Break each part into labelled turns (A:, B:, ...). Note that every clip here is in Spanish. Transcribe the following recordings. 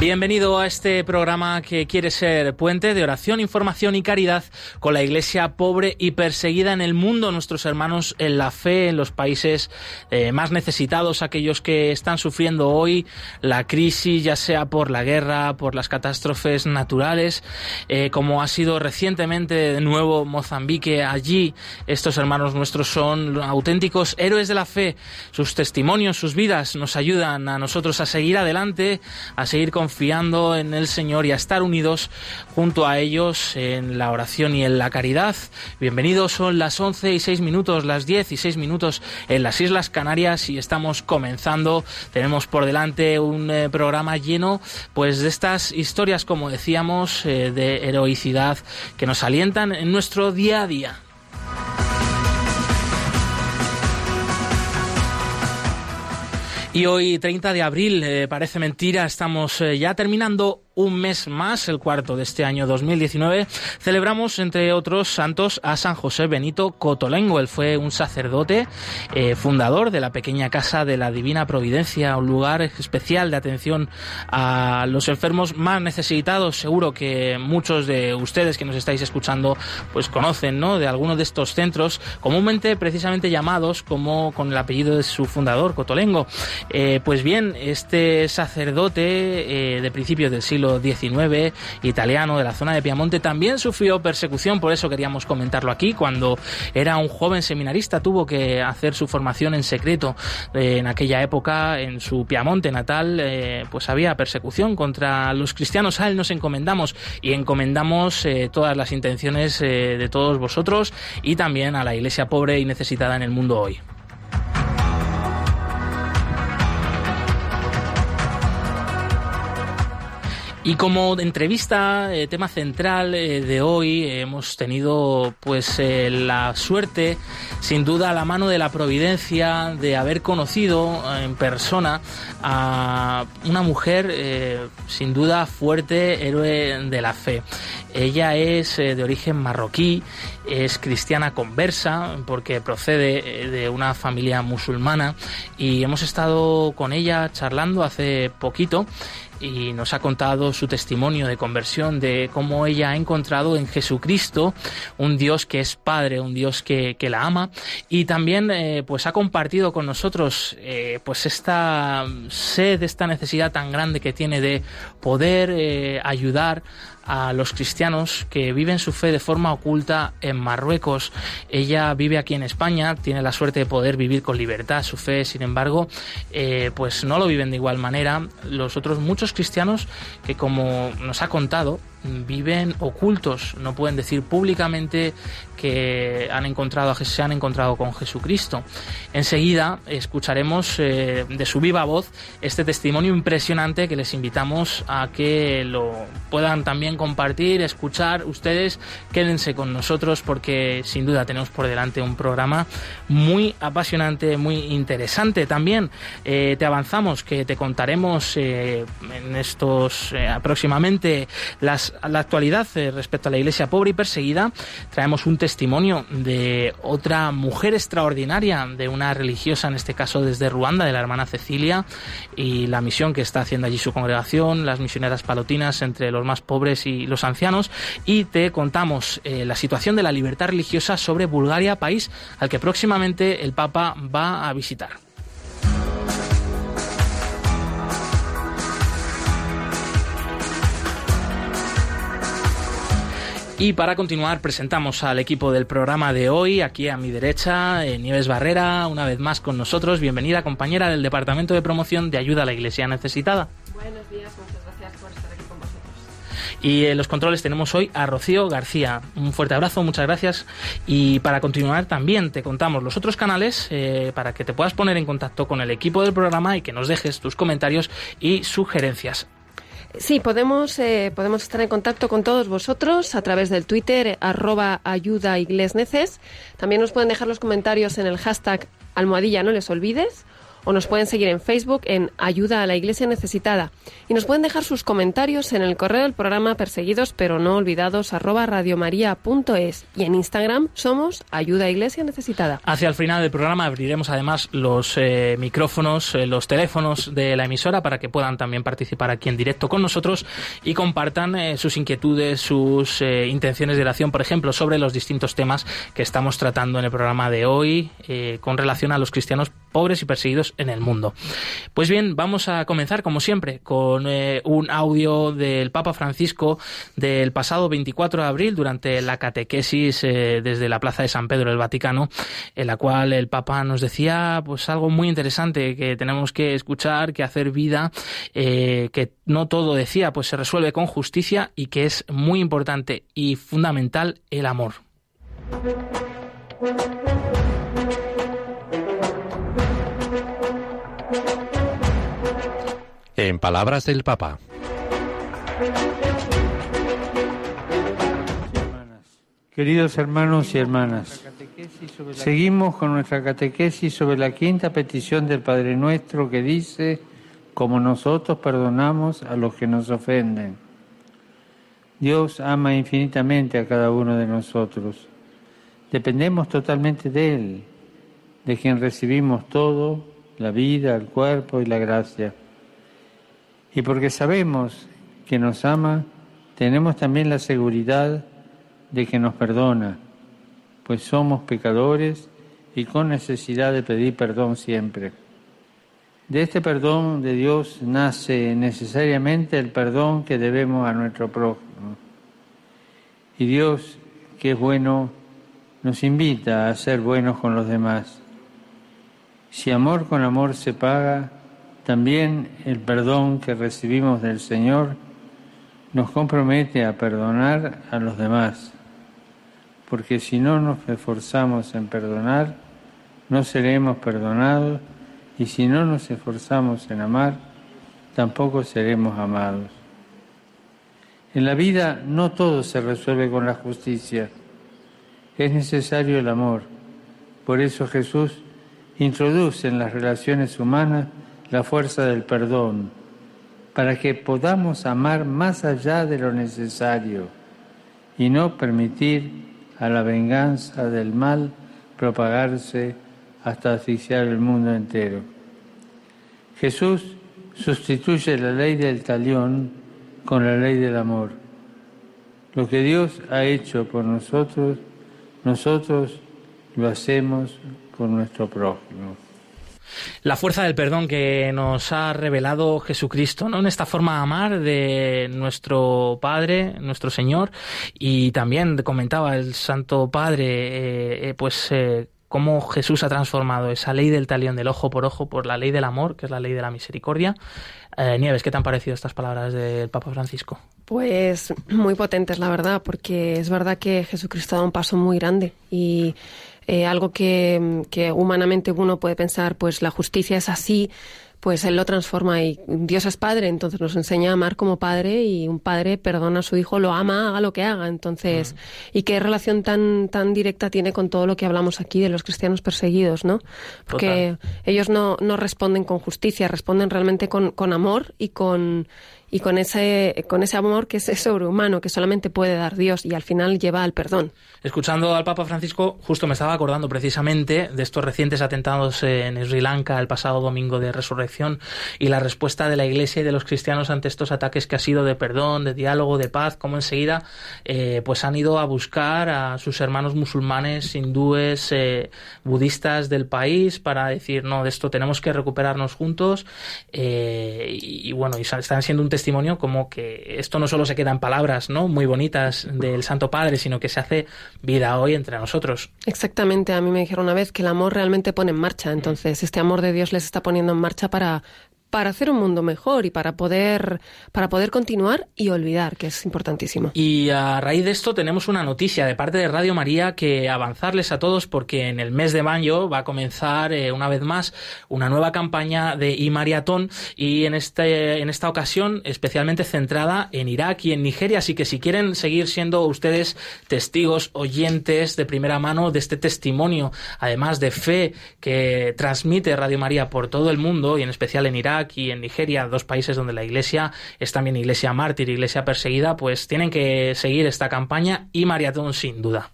A: Bienvenido a este programa que quiere ser puente de oración, información y caridad con la iglesia pobre y perseguida en el mundo, nuestros hermanos en la fe, en los países eh, más necesitados, aquellos que están sufriendo hoy la crisis, ya sea por la guerra, por las catástrofes naturales, eh, como ha sido recientemente de nuevo Mozambique. Allí estos hermanos nuestros son auténticos héroes de la fe. Sus testimonios, sus vidas nos ayudan a nosotros a seguir adelante, a seguir con confiando en el Señor y a estar unidos junto a ellos en la oración y en la caridad. Bienvenidos, son las 11 y 6 minutos, las 10 y 6 minutos en las Islas Canarias y estamos comenzando. Tenemos por delante un eh, programa lleno pues de estas historias, como decíamos, eh, de heroicidad que nos alientan en nuestro día a día. Y hoy, 30 de abril, eh, parece mentira, estamos eh, ya terminando un mes más, el cuarto de este año 2019, celebramos, entre otros santos, a San José Benito Cotolengo. Él fue un sacerdote eh, fundador de la pequeña casa de la Divina Providencia, un lugar especial de atención a los enfermos más necesitados. Seguro que muchos de ustedes que nos estáis escuchando pues conocen ¿no? de algunos de estos centros, comúnmente precisamente llamados como con el apellido de su fundador, Cotolengo. Eh, pues bien, este sacerdote eh, de principios del siglo 19 italiano de la zona de Piamonte, también sufrió persecución, por eso queríamos comentarlo aquí. Cuando era un joven seminarista tuvo que hacer su formación en secreto. Eh, en aquella época, en su Piamonte natal, eh, pues había persecución contra los cristianos. A él nos encomendamos y encomendamos eh, todas las intenciones de todos vosotros y también a la iglesia pobre y necesitada en el mundo hoy. Y como entrevista, eh, tema central eh, de hoy, hemos tenido pues eh, la suerte, sin duda, a la mano de la providencia, de haber conocido en persona a una mujer sin duda fuerte, héroe de la fe. Ella es de origen marroquí, es cristiana conversa porque procede de una familia musulmana y hemos estado con ella charlando hace poquito y nos ha contado su testimonio de conversión, de cómo ella ha encontrado en Jesucristo un Dios que es Padre, un Dios que, la ama y también eh, pues ha compartido con nosotros eh, pues esta sed, esta necesidad tan grande que tiene de poder eh, ayudar a los cristianos que viven su fe de forma oculta en Marruecos. Ella vive aquí en España, tiene la suerte de poder vivir con libertad su fe, sin embargo, pues no lo viven de igual manera los otros muchos cristianos que, como nos ha contado, viven ocultos, no pueden decir públicamente que han encontrado, se han encontrado con Jesucristo. Enseguida escucharemos eh, de su viva voz este testimonio impresionante que les invitamos a que lo puedan también compartir, escuchar. Ustedes quédense con nosotros porque sin duda tenemos por delante un programa muy apasionante, muy interesante. También eh, te avanzamos que te contaremos eh, en estos próximamente las la actualidad eh, respecto a la iglesia pobre y perseguida, traemos un testimonio de otra mujer extraordinaria, de una religiosa, en este caso desde Ruanda, de la hermana Cecilia, y la misión que está haciendo allí su congregación, las misioneras palotinas entre los más pobres y los ancianos, y te contamos eh, la situación de la libertad religiosa sobre Bulgaria, país al que próximamente el Papa va a visitar. Y para continuar, presentamos al equipo del programa de hoy, aquí a mi derecha, eh, Nieves Barrera, una vez más con nosotros. Bienvenida, compañera del Departamento de Promoción de Ayuda a la Iglesia Necesitada.
B: Buenos días, muchas gracias por estar aquí con vosotros.
A: Y en los controles tenemos hoy a Rocío García. Un fuerte abrazo, muchas gracias. Y para continuar también te contamos los otros canales eh, para que te puedas poner en contacto con el equipo del programa y que nos dejes tus comentarios y sugerencias.
B: Sí, podemos, eh, podemos estar en contacto con todos vosotros a través del Twitter, arroba ayuda También nos pueden dejar los comentarios en el hashtag almohadilla, no les olvides o nos pueden seguir en Facebook en Ayuda a la Iglesia Necesitada y nos pueden dejar sus comentarios en el correo del programa perseguidos pero no olvidados arroba radiomaria.es y en Instagram somos Ayuda a Iglesia Necesitada.
A: Hacia el final del programa abriremos además los eh, micrófonos, eh, los teléfonos de la emisora para que puedan también participar aquí en directo con nosotros y compartan eh, sus inquietudes, sus intenciones de oración, por ejemplo, sobre los distintos temas que estamos tratando en el programa de hoy con relación a los cristianos pobres y perseguidos en el mundo. Pues bien, vamos a comenzar, como siempre, con eh, un audio del Papa Francisco del pasado 24 de abril durante la catequesis eh, desde la Plaza de San Pedro del Vaticano, en la cual el Papa nos decía pues algo muy interesante que tenemos que escuchar, que hacer vida, eh, que no todo decía pues se resuelve con justicia y que es muy importante y fundamental el amor.
C: En palabras del Papa.
D: Queridos hermanos y hermanas, seguimos con nuestra catequesis sobre la quinta petición del Padre Nuestro que dice, como nosotros perdonamos a los que nos ofenden. Dios ama infinitamente a cada uno de nosotros. Dependemos totalmente de Él, de quien recibimos todo, la vida, el cuerpo y la gracia. Y porque sabemos que nos ama, tenemos también la seguridad de que nos perdona, pues somos pecadores y con necesidad de pedir perdón siempre. De este perdón de Dios nace necesariamente el perdón que debemos a nuestro prójimo. Y Dios, que es bueno, nos invita a ser buenos con los demás. Si amor con amor se paga, también el perdón que recibimos del Señor nos compromete a perdonar a los demás, porque si no nos esforzamos en perdonar, no seremos perdonados y si no nos esforzamos en amar, tampoco seremos amados. En la vida no todo se resuelve con la justicia, es necesario el amor. Por eso Jesús introduce en las relaciones humanas la fuerza del perdón, para que podamos amar más allá de lo necesario y no permitir a la venganza del mal propagarse hasta asfixiar el mundo entero. Jesús sustituye la ley del talión con la ley del amor. Lo que Dios ha hecho por nosotros, nosotros lo hacemos con nuestro prójimo
A: la fuerza del perdón que nos ha revelado Jesucristo, ¿no? En esta forma de amar de nuestro Padre, nuestro Señor, y también comentaba el Santo Padre, eh, eh, pues eh, cómo Jesús ha transformado esa ley del talión del ojo por ojo por la ley del amor, que es la ley de la misericordia. Nieves, ¿qué te han parecido estas palabras del Papa Francisco?
B: Pues muy potentes, la verdad, porque es verdad que Jesucristo ha dado un paso muy grande y eh, algo que, que humanamente uno puede pensar, pues la justicia es así, pues Él lo transforma y Dios es Padre, entonces nos enseña a amar como Padre y un Padre perdona a su Hijo, lo ama, haga lo que haga. Entonces, ¿y qué relación tan, tan directa tiene con todo lo que hablamos aquí de los cristianos perseguidos, no? Porque ellos no, no responden con justicia, responden realmente con, con amor y con, y con ese, con ese amor que es sobrehumano, que solamente puede dar Dios y al final lleva al perdón.
A: Escuchando al Papa Francisco, justo me estaba acordando precisamente de estos recientes atentados en Sri Lanka el pasado domingo de resurrección y la respuesta de la Iglesia y de los cristianos ante estos ataques que ha sido de perdón, de diálogo, de paz, como enseguida eh, pues han ido a buscar a sus hermanos musulmanes, hindúes, eh, budistas del país para decir, no, de esto tenemos que recuperarnos juntos eh, y, bueno, y están siendo un testimonio como que esto no solo se queda en palabras, ¿no? Muy bonitas del Santo Padre, sino que se hace vida hoy entre nosotros.
B: Exactamente, a mí me dijeron una vez que el amor realmente pone en marcha, entonces este amor de Dios les está poniendo en marcha para para hacer un mundo mejor y para poder, para poder continuar y olvidar, que es importantísimo.
A: Y a raíz de esto tenemos una noticia de parte de Radio María que avanzarles a todos porque en el mes de mayo va a comenzar eh, una vez más una nueva campaña de e-maratón y en, este, en esta ocasión especialmente centrada en Irak y en Nigeria. Así que si quieren seguir siendo ustedes testigos, oyentes de primera mano de este testimonio, además de fe que transmite Radio María por todo el mundo y en especial en Irak, y en Nigeria, dos países donde la iglesia es también iglesia mártir, iglesia perseguida, pues tienen que seguir esta campaña y maratón sin duda.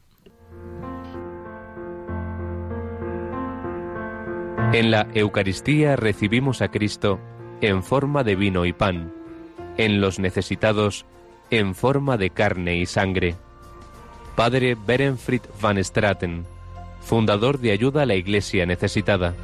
E: En la Eucaristía recibimos a Cristo en forma de vino y pan, en los necesitados en forma de carne y sangre. Padre Berenfried van Straten, fundador de Ayuda a la Iglesia Necesitada.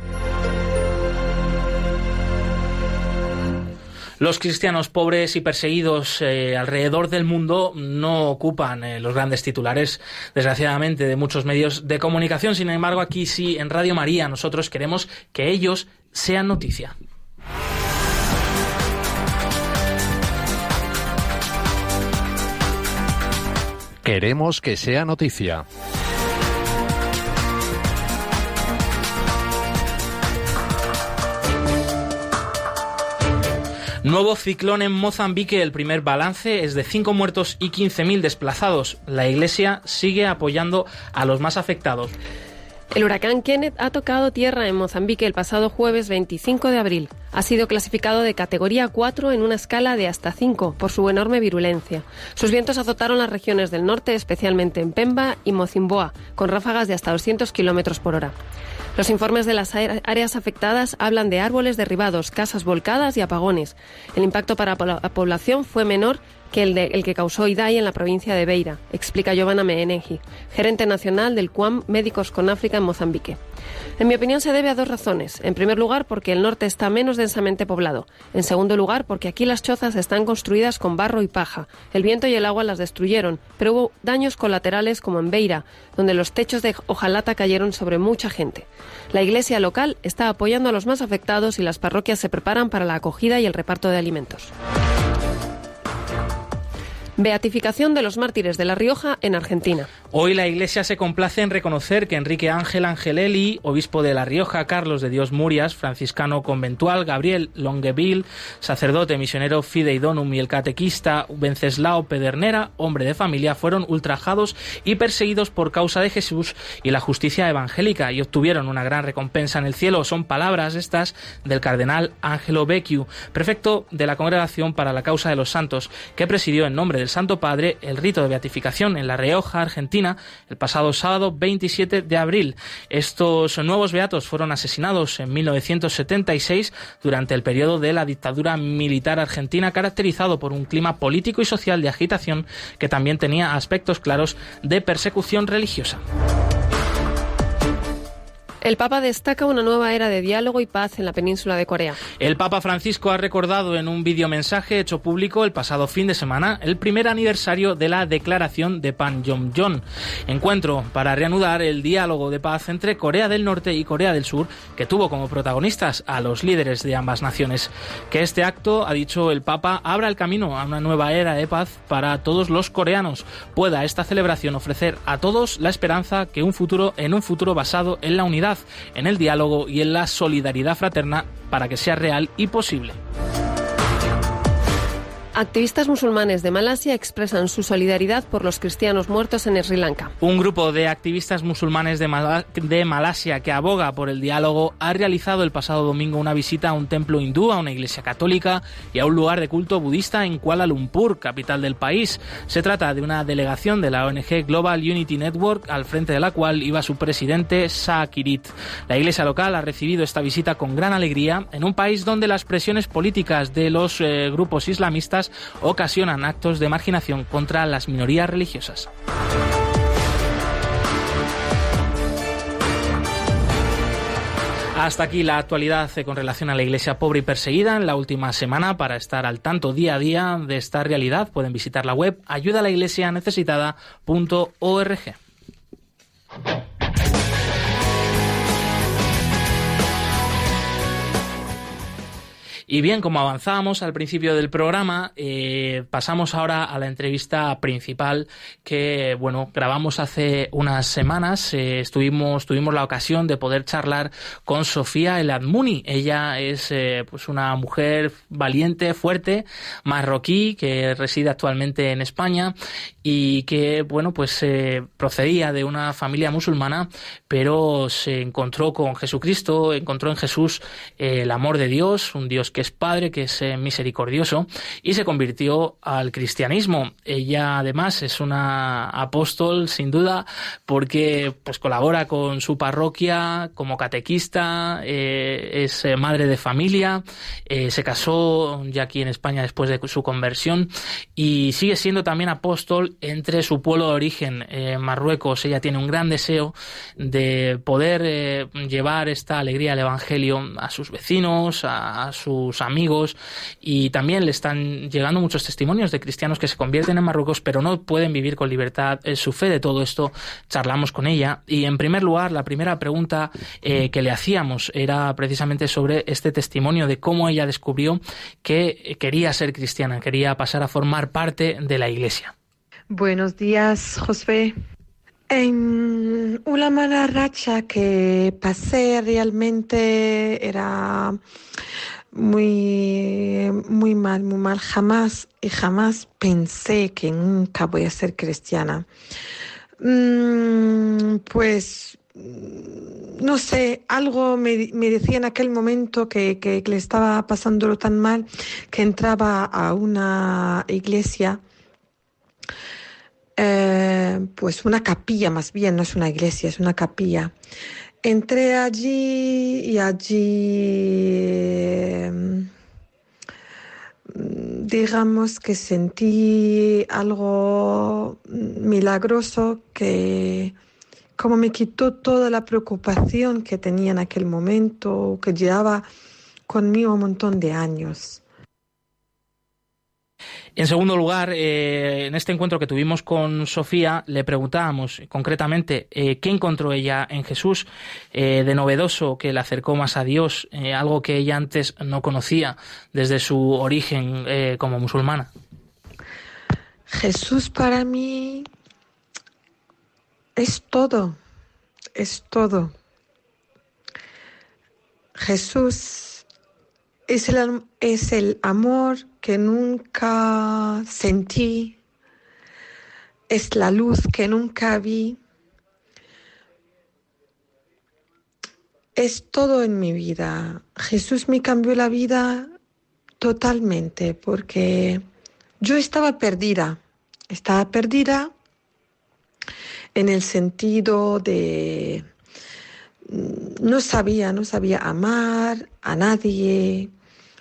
A: Los cristianos pobres y perseguidos eh, alrededor del mundo no ocupan eh, los grandes titulares, desgraciadamente, de muchos medios de comunicación. Sin embargo, aquí sí, en Radio María, nosotros queremos que ellos sean noticia.
C: Queremos que sea noticia.
A: Nuevo ciclón en Mozambique. El primer balance es de 5 muertos y 15.000 desplazados. La Iglesia sigue apoyando a los más afectados.
B: El huracán Kenneth ha tocado tierra en Mozambique el pasado jueves 25 de abril. Ha sido clasificado de categoría 4 en una escala de hasta 5 por su enorme virulencia. Sus vientos azotaron las regiones del norte, especialmente en Pemba y Mocimboa, con ráfagas de hasta 200 kilómetros por hora. Los informes de las áreas afectadas hablan de árboles derribados, casas volcadas y apagones. El impacto para la población fue menor que el, de, el que causó Idai en la provincia de Beira, explica Giovanna Meenengi, gerente nacional del QAM Médicos con África en Mozambique. En mi opinión se debe a dos razones. En primer lugar, porque el norte está menos densamente poblado. En segundo lugar, porque aquí las chozas están construidas con barro y paja. El viento y el agua las destruyeron, pero hubo daños colaterales como en Beira, donde los techos de hojalata cayeron sobre mucha gente. La iglesia local está apoyando a los más afectados y las parroquias se preparan para la acogida y el reparto de alimentos. Beatificación de los mártires de La Rioja en Argentina.
A: Hoy la Iglesia se complace en reconocer que Enrique Ángel Angelelli, obispo de La Rioja, Carlos de Dios Murias, franciscano conventual, Gabriel Longueville, sacerdote misionero Fideidonum y el catequista Venceslao Pedernera, hombre de familia, fueron ultrajados y perseguidos por causa de Jesús y la justicia evangélica y obtuvieron una gran recompensa en el cielo. Son palabras estas del cardenal Angelo Becciu, prefecto de la Congregación para la Causa de los Santos, que presidió en nombre del Santo Padre el rito de beatificación en La Rioja, Argentina, el pasado sábado 27 de abril. Estos nuevos beatos fueron asesinados en 1976 durante el periodo de la dictadura militar argentina, caracterizado por un clima político y social de agitación que también tenía aspectos claros de persecución religiosa.
B: El Papa destaca una nueva era de diálogo y paz en la península de Corea.
A: El Papa Francisco ha recordado en un videomensaje hecho público el pasado fin de semana el primer aniversario de la declaración de Panmunjom, encuentro para reanudar el diálogo de paz entre Corea del Norte y Corea del Sur, que tuvo como protagonistas a los líderes de ambas naciones. Que este acto, ha dicho el Papa, abra el camino a una nueva era de paz para todos los coreanos. Pueda esta celebración ofrecer a todos la esperanza que un futuro en un futuro basado en la unidad en el diálogo y en la solidaridad fraterna para que sea real y posible.
B: Activistas musulmanes de Malasia expresan su solidaridad por los cristianos muertos en Sri Lanka.
A: Un grupo de activistas musulmanes de, Malasia que aboga por el diálogo ha realizado el pasado domingo una visita a un templo hindú, a una iglesia católica y a un lugar de culto budista en Kuala Lumpur, capital del país. Se trata de una delegación de la ONG Global Unity Network, al frente de la cual iba su presidente Kirit. La iglesia local ha recibido esta visita con gran alegría en un país donde las presiones políticas de los eh, grupos islamistas ocasionan actos de marginación contra las minorías religiosas. Hasta aquí la actualidad con relación a la iglesia pobre y perseguida en la última semana. Para estar al tanto día a día de esta realidad pueden visitar la web ayudalaiglesianecesitada.org. Y bien, como avanzábamos al principio del programa, eh, pasamos ahora a la entrevista principal que, bueno, grabamos hace unas semanas. Eh, estuvimos, tuvimos la ocasión de poder charlar con Sofía El Admuni. Ella es, eh, pues, una mujer valiente, fuerte, marroquí, que reside actualmente en España y que, bueno, pues procedía de una familia musulmana, pero se encontró con Jesucristo, encontró en Jesús el amor de Dios, un Dios que es Padre, que es eh, misericordioso, y se convirtió al cristianismo. Ella además es una apóstol, sin duda, porque pues colabora con su parroquia como catequista, eh, es eh, madre de familia, se casó ya aquí en España después de su conversión y sigue siendo también apóstol entre su pueblo de origen, Marruecos. Ella tiene un gran deseo de poder llevar esta alegría al Evangelio a sus vecinos, a sus amigos y también le están llegando muchos testimonios de cristianos que se convierten en Marruecos pero no pueden vivir con libertad eh, su fe de todo esto. Charlamos con ella y en primer lugar la primera pregunta eh, que le hacíamos era precisamente sobre este testimonio de cómo ella descubrió que quería ser cristiana, quería pasar a formar parte de la iglesia.
F: Buenos días, José. En una mala racha que pasé realmente era muy, muy mal, muy mal. Jamás y jamás pensé que nunca voy a ser cristiana. Mm, pues, no sé, algo me, me, decía en aquel momento que, que, le estaba pasándolo tan mal que entraba a una iglesia. Eh, pues una capilla más bien, no es una iglesia, es una capilla. Entré allí y allí, em, digamos que sentí algo milagroso que como me quitó toda la preocupación que tenía en aquel momento, que llevaba conmigo un montón de años.
A: En segundo lugar, eh, en este encuentro que tuvimos con Sofía, le preguntábamos concretamente eh, qué encontró ella en Jesús eh, de novedoso que le acercó más a Dios, algo que ella antes no conocía desde su origen como musulmana.
F: Jesús para mí es todo, es todo. Jesús es el, es el amor que nunca sentí, es la luz que nunca vi, es todo en mi vida. Jesús me cambió la vida totalmente porque yo estaba perdida, estaba perdida en el sentido de no sabía, no sabía amar a nadie,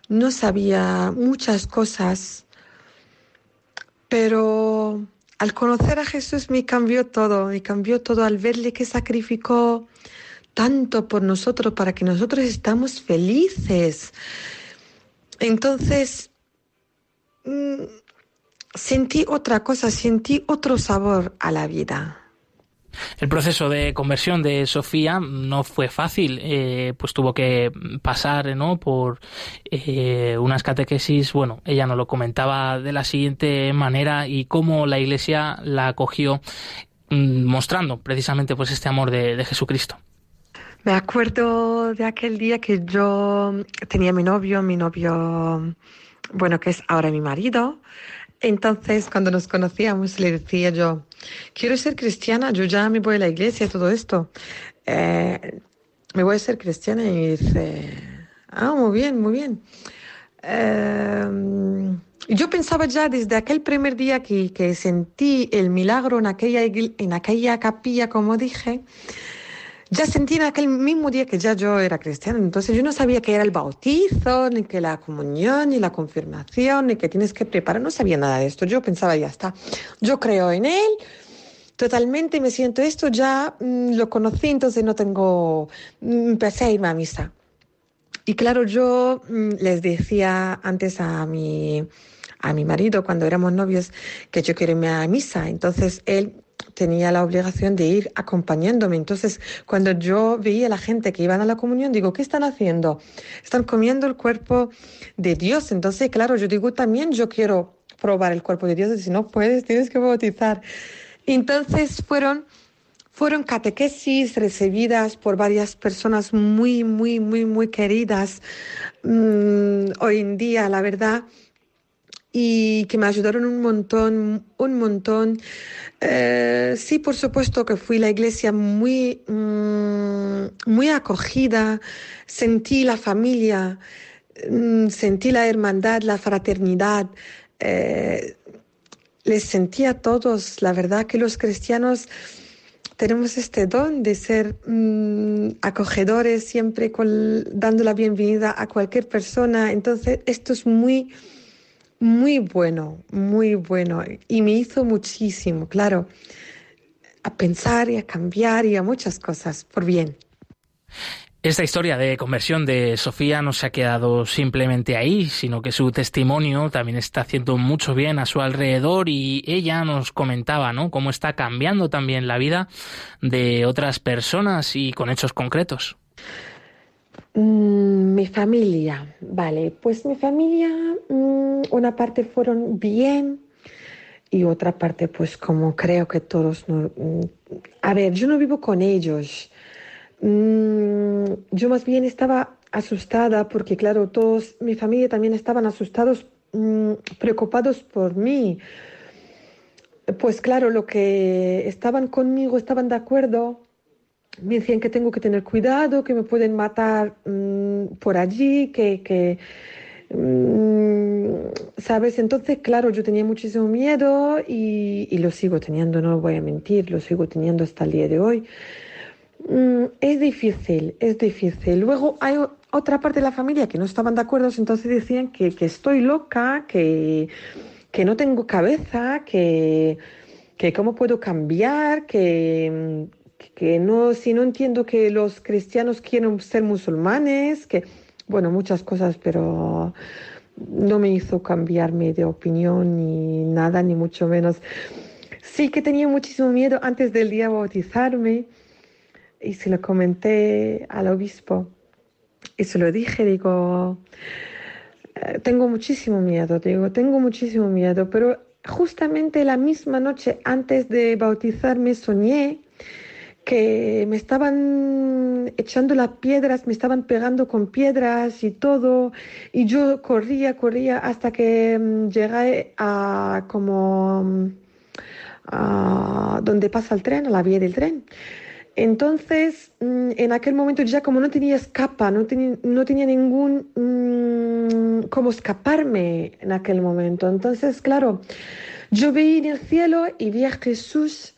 F: no sabía muchas cosas, pero al conocer a Jesús me cambió todo, me cambió todo al verle que sacrificó tanto por nosotros para que nosotros estamos felices. Entonces, mm, sentí otra cosa, sentí otro sabor a la vida.
A: El proceso de conversión de Sofía no fue fácil, eh, pues tuvo que pasar ¿no? por eh, unas catequesis. Bueno, ella nos lo comentaba de la siguiente manera y cómo la Iglesia la acogió, mm, mostrando precisamente pues este amor de, de Jesucristo.
F: Me acuerdo de aquel día que yo tenía mi novio, mi novio, bueno, que es ahora mi marido. Entonces, cuando nos conocíamos, le decía yo, quiero ser cristiana, yo ya me voy a la iglesia, todo esto. Eh, me voy a ser cristiana y dice, ah, muy bien, muy bien. Eh, yo pensaba ya desde aquel primer día que, que sentí el milagro en aquella, en aquella capilla, como dije, ya sentí en aquel mismo día que ya yo era cristiana, entonces yo no sabía qué era el bautizo, ni que la comunión, ni la confirmación, ni que tienes que preparar, no sabía nada de esto. Yo pensaba, ya está, yo creo en él, totalmente me siento esto, ya mm, lo conocí, entonces no tengo, mm, empecé a irme a misa. Y claro, yo mm, les decía antes a mi, a mi marido cuando éramos novios que yo quiero irme a misa, entonces él tenía la obligación de ir acompañándome. Entonces, cuando yo veía a la gente que iban a la comunión, digo, ¿qué están haciendo? Están comiendo el cuerpo de Dios. Entonces, claro, yo digo, también yo quiero probar el cuerpo de Dios. Si no puedes, tienes que bautizar. Entonces, fueron fueron catequesis recibidas por varias personas muy, muy, muy, muy queridas mm, hoy en día, la verdad, y que me ayudaron un montón, un montón. Eh, sí, por supuesto que fui la iglesia muy, mm, muy acogida, sentí la familia, mm, sentí la hermandad, la fraternidad. Eh, les sentí a todos, la verdad que los cristianos tenemos este don de ser mm, acogedores, siempre dando la bienvenida a cualquier persona. Entonces, esto es muy, muy bueno, muy bueno. Y me hizo muchísimo, claro, a pensar y a cambiar y a muchas cosas por bien.
A: Esta historia de conversión de Sofía no se ha quedado simplemente ahí, sino que su testimonio también está haciendo mucho bien a su alrededor y ella nos comentaba, ¿no? Cómo está cambiando también la vida de otras personas y con hechos concretos.
F: Mm, mi familia, vale, pues mi familia, mm, una parte fueron bien y otra parte pues como creo que todos, no, mm, a ver, yo no vivo con ellos Mm, yo más bien estaba asustada porque, claro, todos, mi familia también estaban asustados, preocupados por mí. Pues claro, lo que estaban conmigo estaban de acuerdo, me decían que tengo que tener cuidado, que me pueden matar mm, por allí, que, que ¿sabes? Entonces, claro, yo tenía muchísimo miedo y, y, lo sigo teniendo, no voy a mentir, lo sigo teniendo hasta el día de hoy. Mm, es difícil, es difícil. Luego hay otra parte de la familia que no estaban de acuerdo, entonces decían que, estoy loca, que, que, no tengo cabeza, que, que cómo puedo cambiar, que, que no, si no entiendo que los cristianos quieren ser musulmanes, que, bueno, muchas cosas, pero no me hizo cambiarme de opinión ni nada, ni mucho menos. Sí que tenía muchísimo miedo antes del día de bautizarme y se lo comenté al obispo y se lo dije, digo, eh, tengo muchísimo miedo, digo, tengo muchísimo miedo, pero justamente la misma noche antes de bautizarme soñé que me estaban echando las piedras, me estaban pegando con piedras y todo, y yo corría, corría hasta que mm, llegué a como mm, a donde pasa el tren, a la vía del tren. Entonces, mm, en aquel momento ya como no tenía escapa, no, tenía, no tenía ningún mm, cómo escaparme en aquel momento. Entonces, claro, yo veía en el cielo y vi a Jesús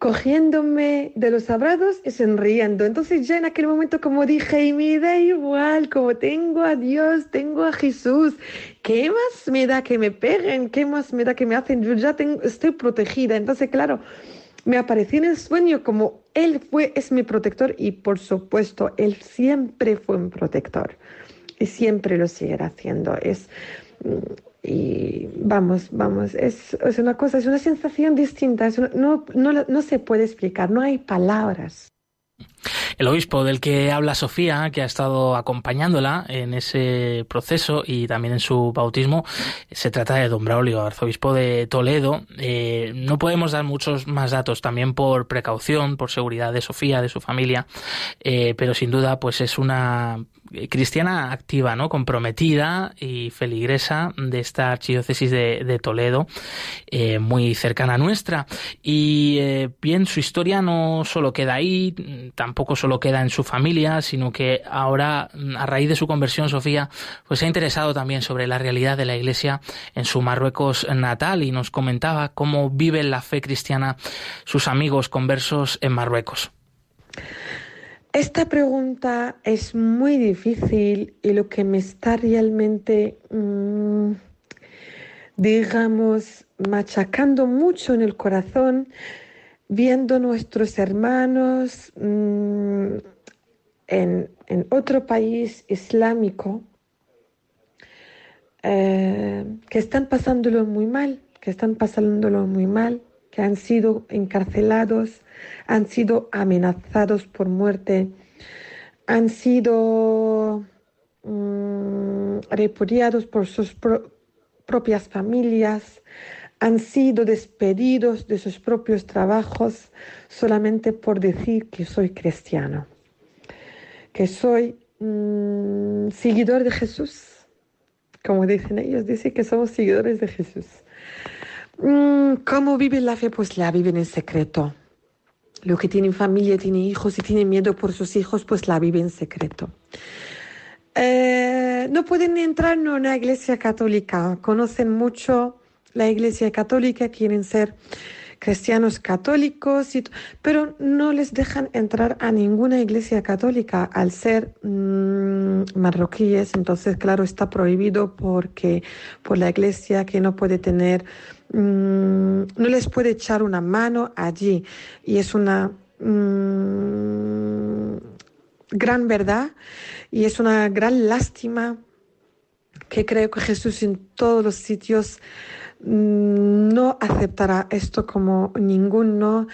F: cogiéndome de los abrazos y sonriendo. Entonces ya en aquel momento como dije, y me da igual, como tengo a Dios, tengo a Jesús, ¿qué más me da que me peguen? ¿Qué más me da que me hacen? Yo ya estoy protegida. Entonces, claro, me apareció en el sueño como Él fue, es mi protector y por supuesto, Él siempre fue un protector y siempre lo seguirá haciendo. Es, y vamos, vamos, es, es una cosa, es una sensación distinta, no, no, no se puede explicar, no hay palabras.
A: El obispo del que habla Sofía, que ha estado acompañándola en ese proceso y también en su bautismo, se trata de don Braulio, arzobispo de Toledo. Eh, no podemos dar muchos más datos, también por precaución, por seguridad de Sofía, de su familia, eh, pero sin duda, pues es una cristiana activa, ¿no? comprometida y feligresa de esta archidiócesis de, Toledo, eh, muy cercana a nuestra. Y eh, bien, su historia no solo queda ahí, tampoco solo queda en su familia, sino que ahora, a raíz de su conversión, Sofía, pues se ha interesado también sobre la realidad de la Iglesia en su Marruecos natal y nos comentaba cómo vive la fe cristiana sus amigos conversos en Marruecos.
F: Esta pregunta es muy difícil y lo que me está realmente, mm, digamos, machacando mucho en el corazón, viendo nuestros hermanos mm, en, otro país islámico eh, que están pasándolo muy mal, que están pasándolo muy mal que han sido encarcelados, han sido amenazados por muerte, han sido mm, repudiados por sus propias familias, han sido despedidos de sus propios trabajos solamente por decir que soy cristiano, que soy mm, seguidor de Jesús. Como dicen ellos, dicen que somos seguidores de Jesús. Mm, ¿Cómo viven la fe? Pues la viven en secreto. Los que tienen familia, tienen hijos y tienen miedo por sus hijos, pues la viven en secreto. Eh, no pueden entrar en una iglesia católica. Conocen mucho la iglesia católica, quieren ser cristianos católicos, pero no les dejan entrar a ninguna iglesia católica al ser mm, marroquíes. Entonces, claro, está prohibido porque por la iglesia que no puede tener, mm, no les puede echar una mano allí. Y es una mm, gran verdad y es una gran lástima que creo que Jesús en todos los sitios Mm, no aceptará esto como ningún no,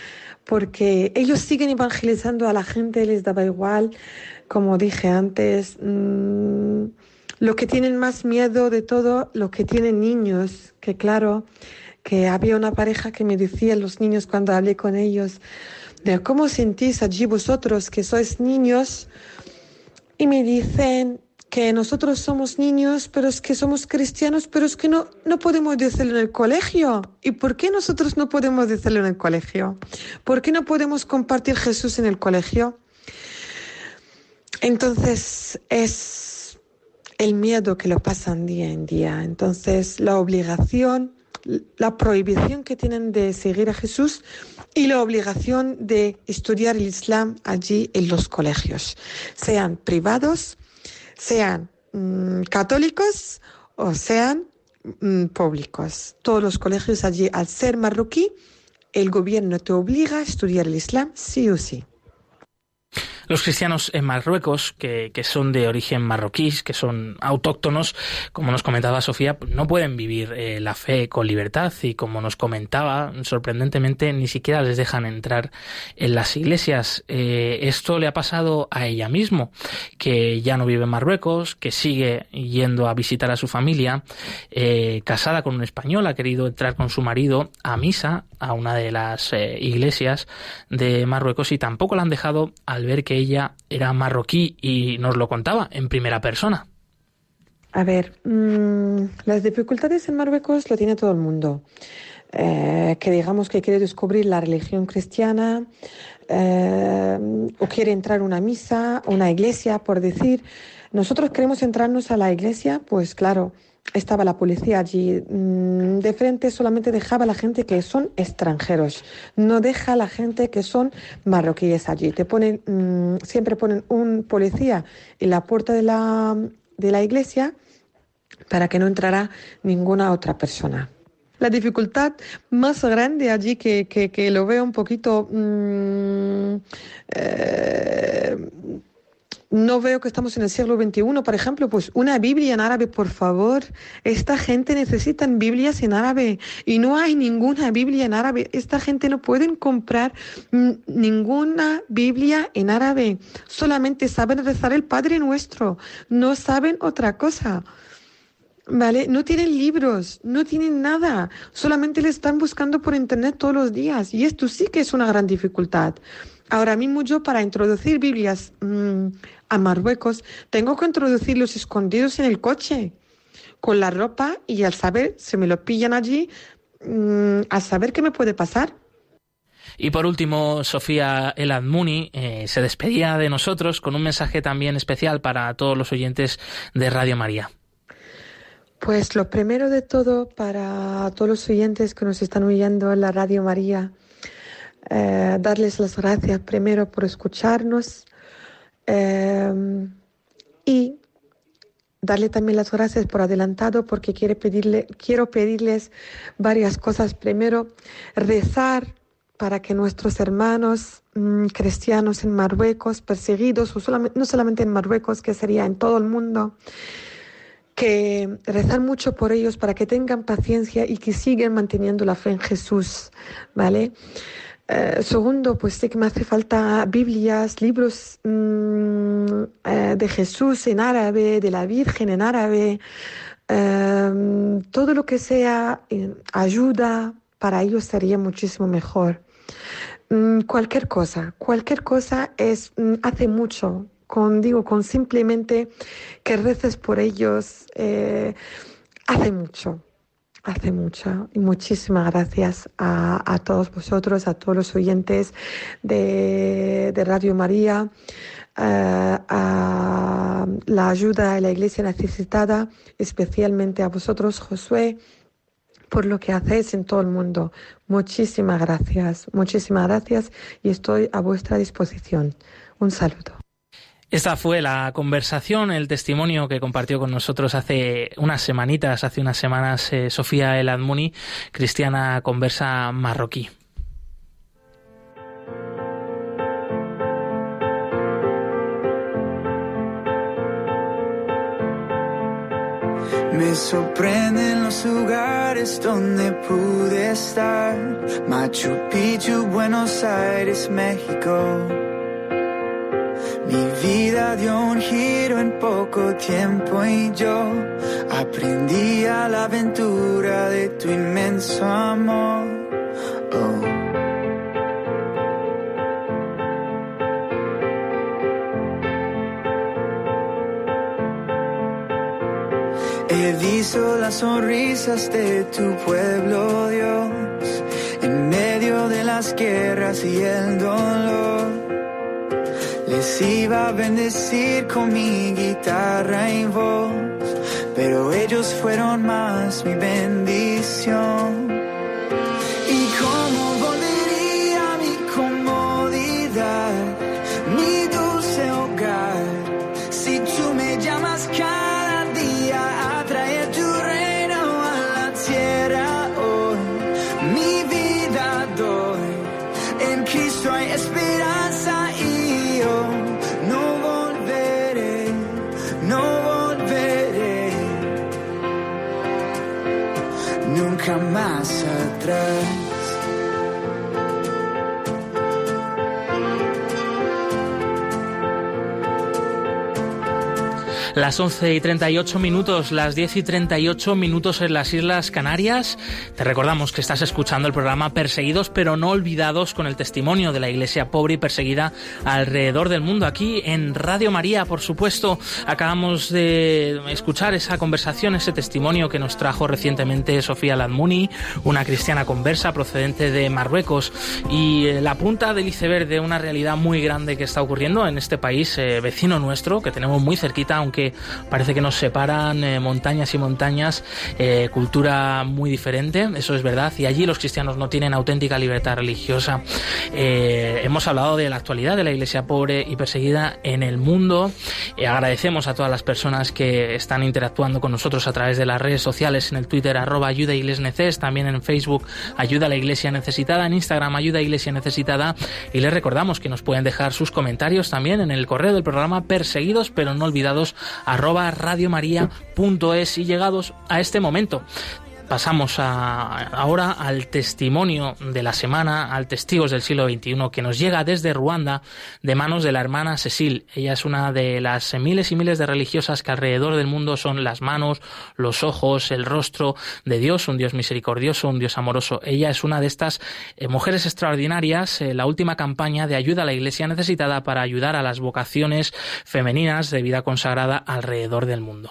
F: porque ellos siguen evangelizando a la gente, les daba igual, como dije antes. Mm, lo que tienen más miedo de todo, lo que tienen niños, que claro, que había una pareja que me decía los niños cuando hablé con ellos, de cómo sentís allí vosotros que sois niños, y me dicen, que nosotros somos niños, pero es que somos cristianos, pero es que no, no podemos decirlo en el colegio. ¿Y por qué nosotros no podemos decirlo en el colegio? ¿Por qué no podemos compartir Jesús en el colegio? Entonces es el miedo que lo pasan día en día. Entonces la obligación, la prohibición que tienen de seguir a Jesús y la obligación de estudiar el Islam allí en los colegios, sean privados, sean mm, católicos o sean mm, públicos. Todos los colegios allí, al ser marroquí, el gobierno te obliga a estudiar el Islam sí o sí.
A: Los cristianos en Marruecos, que, son de origen marroquí, que son autóctonos, como nos comentaba Sofía, no pueden vivir eh, la fe con libertad y como nos comentaba, sorprendentemente ni siquiera les dejan entrar en las iglesias. Eh, esto le ha pasado a ella mismo, que ya no vive en Marruecos, que sigue yendo a visitar a su familia, eh, casada con un español, ha querido entrar con su marido a misa a una de las iglesias de Marruecos y tampoco la han dejado al ver que ella era marroquí y nos lo contaba en primera persona.
F: A ver, mm, las dificultades en Marruecos lo tiene todo el mundo. Eh, que digamos que quiere descubrir la religión cristiana eh, o quiere entrar a una misa, una iglesia, por decir. Nosotros queremos entrarnos a la iglesia, pues claro, estaba la policía allí. Mm, de frente solamente dejaba a la gente que son extranjeros, no deja a la gente que son marroquíes allí. Te ponen, mm, siempre ponen un policía en la puerta de la, de la iglesia para que no entrara ninguna otra persona. La dificultad más grande allí que, que, lo veo un poquito mm, eh, no veo que estamos en el siglo XXI, por ejemplo, pues una Biblia en árabe, por favor. Esta gente necesita Biblias en árabe y no hay ninguna Biblia en árabe. Esta gente no pueden comprar ninguna Biblia en árabe. Solamente saben rezar el Padre Nuestro, no saben otra cosa. ¿Vale? No tienen libros, no tienen nada, solamente le están buscando por internet todos los días y esto sí que es una gran dificultad. Ahora mismo yo para introducir Biblias mm, a Marruecos tengo que introducirlos escondidos en el coche con la ropa y al saber, se me lo pillan allí, mm, a saber qué me puede pasar.
A: Y por último, Sofía El Admuni eh, se despedía de nosotros con un mensaje también especial para todos los oyentes de Radio María.
F: Pues lo primero de todo, para todos los oyentes que nos están oyendo en la Radio María, eh, darles las gracias primero por escucharnos eh, y darle también las gracias por adelantado porque quiero, pedirle, quiero pedirles varias cosas. Primero, rezar para que nuestros hermanos mm, cristianos en Marruecos, perseguidos, o no solamente en Marruecos, que sería en todo el mundo, que rezar mucho por ellos para que tengan paciencia y que sigan manteniendo la fe en Jesús, ¿vale? Eh, segundo, pues sé que me hace falta Biblias, libros mm, eh, de Jesús en árabe, de la Virgen en árabe, em, todo lo que sea eh, ayuda para ellos sería muchísimo mejor. Mm, cualquier cosa, cualquier cosa es, mm, hace mucho, con, digo, con simplemente que reces por ellos, hace mucho hace mucho. Y muchísimas gracias a, todos vosotros, a todos los oyentes de, Radio María, eh, a la ayuda de la Iglesia necesitada, especialmente a vosotros, Josué por lo que hacéis en todo el mundo. Muchísimas gracias, muchísimas gracias y estoy a vuestra disposición. Un saludo.
A: Esta fue la conversación, el testimonio que compartió con nosotros hace unas semanitas, hace unas semanas, eh, Sofía El Admuni, cristiana conversa marroquí.
G: Me sorprenden los lugares donde pude estar. Machu Picchu, Buenos Aires, México. Mi vida dio un giro en poco tiempo y yo aprendí a la aventura de tu inmenso amor. Oh. Las sonrisas de tu pueblo, Dios, en medio de las guerras y el dolor. Les iba a bendecir con mi guitarra y voz, pero ellos fueron más mi bendición.
A: Las 11 y 38 minutos, las 10 y 38 minutos en las Islas Canarias. Te recordamos que estás escuchando el programa Perseguidos pero no olvidados con el testimonio de la iglesia pobre y perseguida alrededor del mundo. Aquí en Radio María, por supuesto, acabamos de escuchar esa conversación, ese testimonio que nos trajo recientemente Sofía Ladmuni, una cristiana conversa procedente de Marruecos y eh, la punta del iceberg de una realidad muy grande que está ocurriendo en este país eh, vecino nuestro, que tenemos muy cerquita, aunque parece que nos separan eh, montañas y montañas, eh, cultura muy diferente, eso es verdad, y allí los cristianos no tienen auténtica libertad religiosa. Eh, hemos hablado de la actualidad de la iglesia pobre y perseguida en el mundo. agradecemos a todas las personas que están interactuando con nosotros a través de las redes sociales, en el Twitter arroba ayuda neces, también en Facebook ayuda a la iglesia necesitada, en Instagram ayuda a iglesia necesitada y les recordamos que nos pueden dejar sus comentarios también en el correo del programa perseguidos pero no olvidados arroba radiomaria.es y llegados a este momento Pasamos ahora al testimonio de la semana, al Testigos del siglo XXI, que nos llega desde Ruanda de manos de la hermana Cecil. Ella es una de las miles y miles de religiosas que alrededor del mundo son las manos, los ojos, el rostro de Dios, un Dios misericordioso, un Dios amoroso. Ella es una de estas eh, mujeres extraordinarias, eh, la última campaña de ayuda a la Iglesia necesitada para ayudar a las vocaciones femeninas de vida consagrada alrededor del mundo.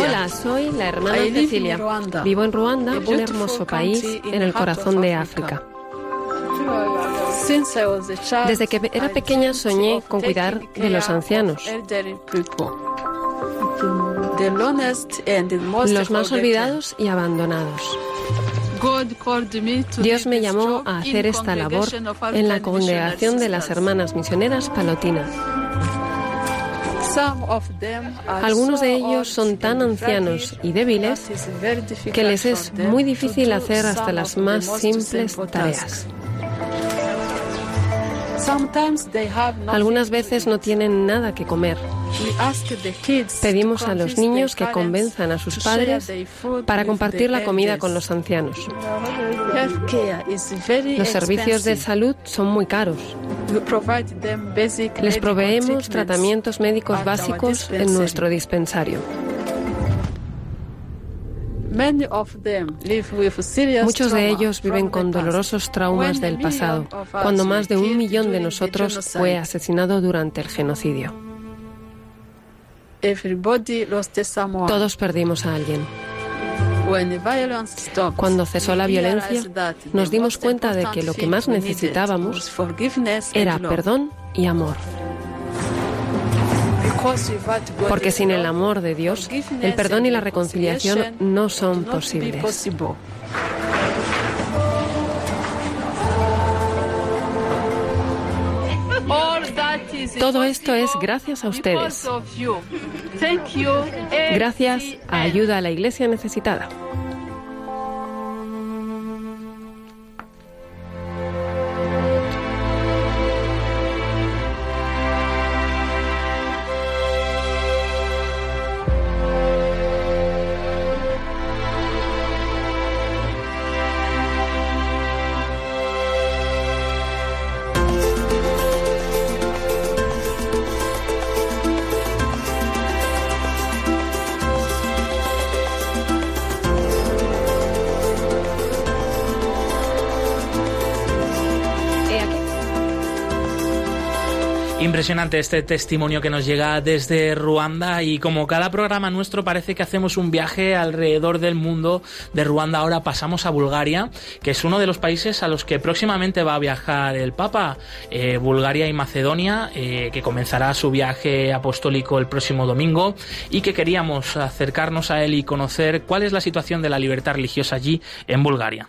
B: Hola, soy la hermana Cecilia. Vivo en Ruanda, un hermoso país en el corazón de África. Desde que era pequeña soñé con cuidar de los ancianos, los más olvidados y abandonados. Dios me llamó a hacer esta labor en la congregación de las hermanas misioneras palotinas. Algunos de ellos son tan ancianos y débiles que les es muy difícil hacer hasta las más simples tareas. Algunas veces no tienen nada que comer. Pedimos a los niños que convenzan a sus padres para compartir la comida con los ancianos. Los servicios de salud son muy caros. Les proveemos tratamientos médicos básicos en nuestro dispensario. Muchos de ellos viven con dolorosos traumas del pasado, cuando más de un millón de nosotros fue asesinado durante el genocidio. Todos perdimos a alguien. Cuando cesó la violencia, nos dimos cuenta de que lo que más necesitábamos era perdón y amor. Porque sin el amor de Dios, el perdón y la reconciliación no son posibles. Todo esto es gracias a ustedes. Gracias a Ayuda a la Iglesia Necesitada.
A: Impresionante este testimonio que nos llega desde Ruanda y como cada programa nuestro parece que hacemos un viaje alrededor del mundo. De Ruanda ahora pasamos a Bulgaria, que es uno de los países a los que próximamente va a viajar el Papa. Eh, Bulgaria y Macedonia, eh, que comenzará su viaje apostólico el próximo domingo y que queríamos acercarnos a él y conocer cuál es la situación de la libertad religiosa allí en Bulgaria.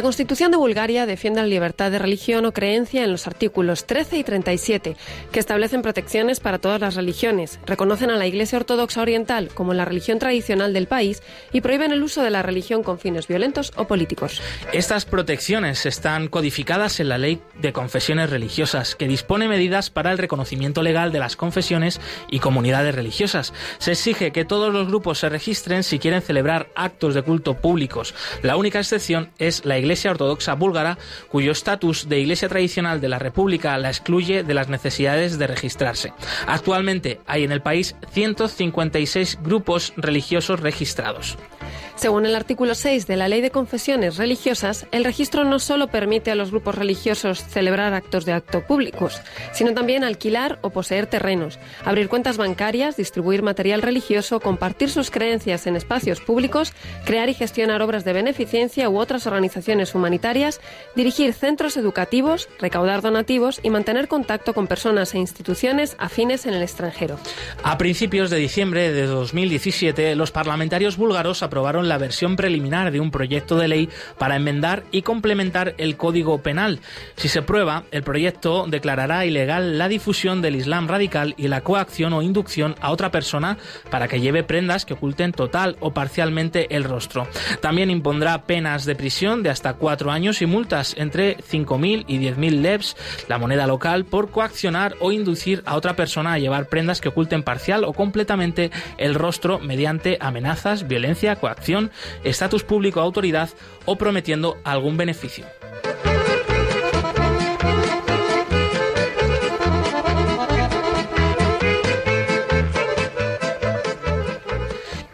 B: La Constitución de Bulgaria defiende la libertad de religión o creencia en los artículos 13 y 37, que establecen protecciones para todas las religiones, reconocen a la Iglesia Ortodoxa Oriental como la religión tradicional del país y prohíben el uso de la religión con fines violentos o políticos.
A: Estas protecciones están codificadas en la Ley de Confesiones Religiosas, que dispone medidas para el reconocimiento legal de las confesiones y comunidades religiosas. Se exige que todos los grupos se registren si quieren celebrar actos de culto públicos. La única excepción es la Iglesia Ortodoxa búlgara, cuyo estatus de Iglesia tradicional de la República la excluye de las necesidades de registrarse. Actualmente hay en el país 156 grupos religiosos registrados.
B: Según el artículo 6 de la Ley de Confesiones Religiosas, el registro no solo permite a los grupos religiosos celebrar actos de acto públicos, sino también alquilar o poseer terrenos, abrir cuentas bancarias, distribuir material religioso, compartir sus creencias en espacios públicos, crear y gestionar obras de beneficencia u otras organizaciones humanitarias, dirigir centros educativos, recaudar donativos y mantener contacto con personas e instituciones afines en el extranjero.
A: A principios de diciembre de 2017, los parlamentarios búlgaros aprobaron la versión preliminar de un proyecto de ley para enmendar y complementar el Código Penal. Si se prueba, el proyecto declarará ilegal la difusión del Islam radical y la coacción o inducción a otra persona para que lleve prendas que oculten total o parcialmente el rostro. También impondrá penas de prisión de hasta cuatro años y multas entre 5.000 y 10.000 levs, la moneda local, por coaccionar o inducir a otra persona a llevar prendas que oculten parcial o completamente el rostro mediante amenazas, violencia, coacción, estatus público, autoridad o prometiendo algún beneficio.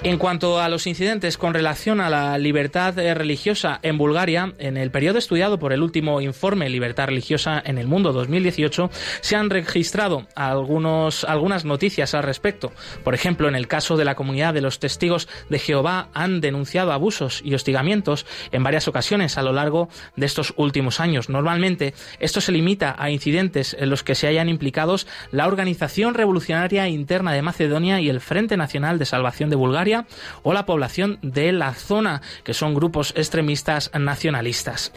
A: En cuanto a los incidentes con relación a la libertad eh, religiosa en Bulgaria, en el periodo estudiado por el último informe Libertad religiosa en el mundo 2018, se han registrado algunos, algunas noticias al respecto. Por ejemplo, en el caso de la comunidad de los testigos de Jehová han denunciado abusos y hostigamientos en varias ocasiones a lo largo de estos últimos años. Normalmente, esto se limita a incidentes en los que se hayan implicados la Organización Revolucionaria Interna de Macedonia y el Frente Nacional de Salvación de Bulgaria o la población de la zona, que son grupos extremistas nacionalistas.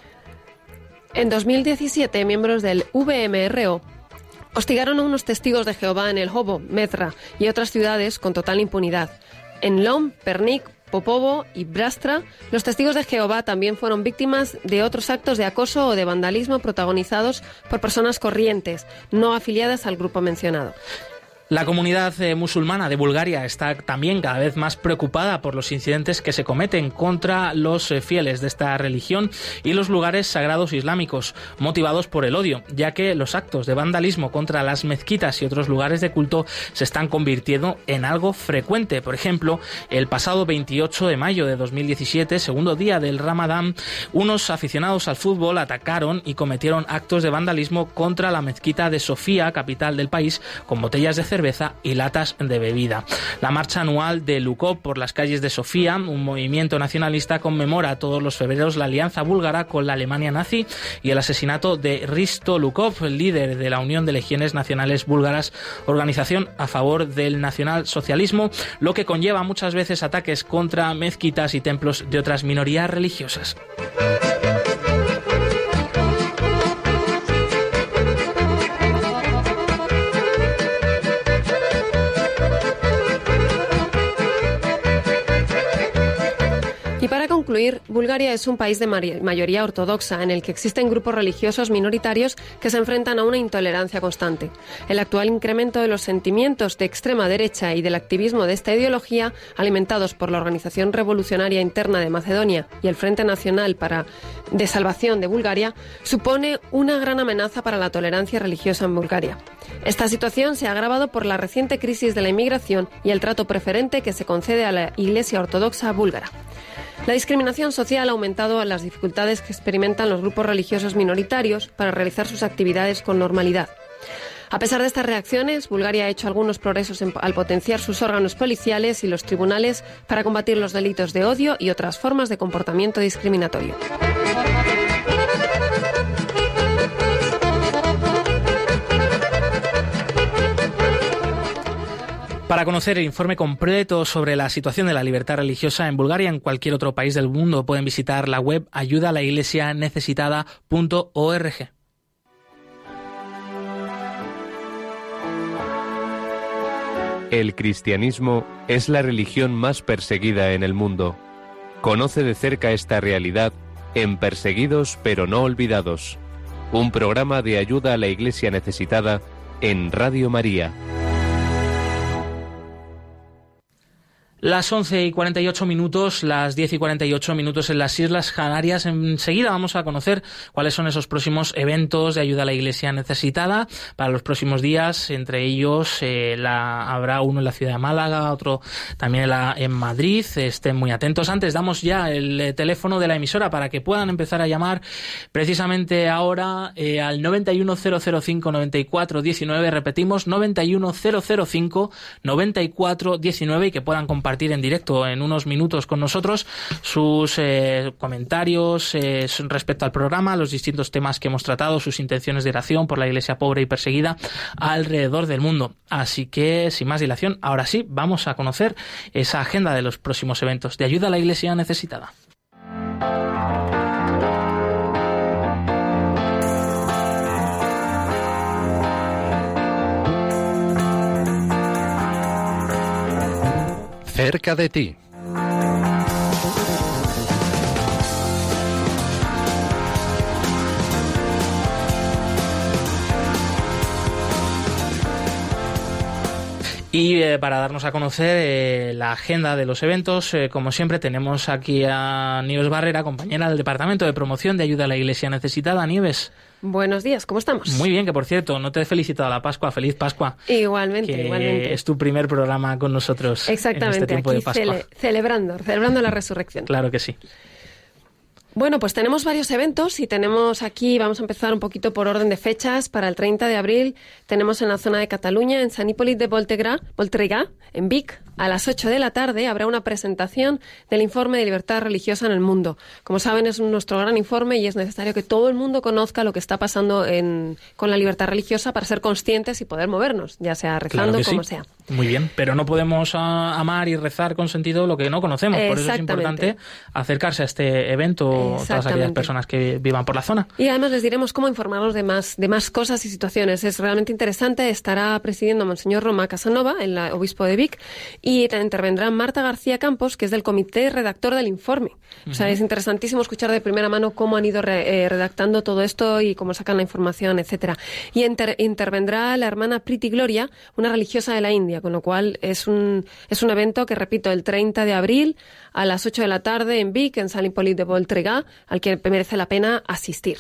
B: En 2017, miembros del VMRO hostigaron a unos testigos de Jehová en el Hobo, Metra y otras ciudades con total impunidad. En Lom, Pernik, Popovo y Brastra, los testigos de Jehová también fueron víctimas de otros actos de acoso o de vandalismo protagonizados por personas corrientes, no afiliadas al grupo mencionado.
A: La comunidad eh, musulmana de Bulgaria está también cada vez más preocupada por los incidentes que se cometen contra los eh, fieles de esta religión y los lugares sagrados islámicos, motivados por el odio, ya que los actos de vandalismo contra las mezquitas y otros lugares de culto se están convirtiendo en algo frecuente. Por ejemplo, el pasado 28 de mayo de 2017, segundo día del Ramadán, unos aficionados al fútbol atacaron y cometieron actos de vandalismo contra la mezquita de Sofía, capital del país, con botellas de cerveza cerveza y latas de bebida. La marcha anual de Lukov por las calles de Sofía, un movimiento nacionalista, conmemora todos los febreros la alianza búlgara con la Alemania nazi y el asesinato de Risto Lukov, líder de la Unión de Legiones Nacionales Búlgaras, organización a favor del nacionalsocialismo, lo que conlleva muchas veces ataques contra mezquitas y templos de otras minorías religiosas.
B: Concluir, Bulgaria es un país de mayoría ortodoxa en el que existen grupos religiosos minoritarios que se enfrentan a una intolerancia constante. El actual incremento de los sentimientos de extrema derecha y del activismo de esta ideología, alimentados por la Organización Revolucionaria Interna de Macedonia y el Frente Nacional para de Salvación de Bulgaria, supone una gran amenaza para la tolerancia religiosa en Bulgaria. Esta situación se ha agravado por la reciente crisis de la inmigración y el trato preferente que se concede a la Iglesia Ortodoxa búlgara. La discriminación social ha aumentado las dificultades que experimentan los grupos religiosos minoritarios para realizar sus actividades con normalidad. A pesar de estas reacciones, Bulgaria ha hecho algunos progresos al potenciar sus órganos policiales y los tribunales para combatir los delitos de odio y otras formas de comportamiento discriminatorio.
A: Para conocer el informe completo sobre la situación de la libertad religiosa en Bulgaria y en cualquier otro país del mundo, pueden visitar la web ayudalaiglesianecesitada.org.
E: El cristianismo es la religión más perseguida en el mundo. Conoce de cerca esta realidad en Perseguidos pero no olvidados, un programa de ayuda a la Iglesia necesitada en Radio María.
A: Las 11 y 48 minutos, las 10 y 48 minutos en las Islas Canarias. Enseguida vamos a conocer cuáles son esos próximos eventos de ayuda a la Iglesia necesitada para los próximos días. Entre ellos eh, habrá uno en la ciudad de Málaga, otro también en Madrid. Estén muy atentos. Antes damos ya el eh, teléfono de la emisora para que puedan empezar a llamar precisamente ahora eh, al 910059419. Repetimos, 910059419 y que puedan compartir compartir en directo en unos minutos con nosotros sus eh, comentarios eh, respecto al programa, los distintos temas que hemos tratado, sus intenciones de oración por la iglesia pobre y perseguida alrededor del mundo. Así que, sin más dilación, ahora sí, vamos a conocer esa agenda de los próximos eventos de ayuda a la iglesia necesitada.
C: Cerca de ti.
A: Y eh, para darnos a conocer eh, la agenda de los eventos, eh, como siempre, tenemos aquí a Nieves Barrera, compañera del Departamento de Promoción de Ayuda a la Iglesia Necesitada. Nieves.
B: Buenos días, ¿cómo estamos?
A: Muy bien, que por cierto, no te he felicitado la Pascua. Feliz Pascua.
B: Igualmente,
A: que
B: igualmente.
A: Es tu primer programa con nosotros.
B: Exactamente,
A: en este tiempo
B: aquí
A: de Pascua.
B: cele- celebrando, celebrando la resurrección.
A: Claro que sí.
B: Bueno, pues tenemos varios eventos y tenemos aquí, vamos a empezar un poquito por orden de fechas. Para el 30 de abril tenemos en la zona de Cataluña, en San Hipòlit de Voltegra, Voltregà, en Vic, a las 8 de la tarde habrá una presentación del informe de libertad religiosa en el mundo. Como saben, es nuestro gran informe y es necesario que todo el mundo conozca lo que está pasando en- con la libertad religiosa para ser conscientes y poder movernos, ya sea rezando,
A: Claro
B: como
A: sí.
B: sea.
A: Muy bien, pero no podemos ah, amar y rezar con sentido lo que no conocemos. Por eso es importante acercarse a este evento, todas aquellas personas que vivan por la zona.
B: Y además les diremos cómo informarnos de más, de más cosas y situaciones. Es realmente interesante. Estará presidiendo Monseñor Roma Casanova, el obispo de Vic, y te- intervendrá Marta García Campos, que es del comité redactor del informe. O sea, es interesantísimo escuchar de primera mano cómo han ido re- eh, redactando todo esto y cómo sacan la información, etcétera. Y inter- intervendrá la hermana Priti Gloria, una religiosa de la India, con lo cual es un, es un evento que, repito, el 30 de abril a las 8 de la tarde en Vic, en Hipòlit de Voltregà, al que merece la pena asistir.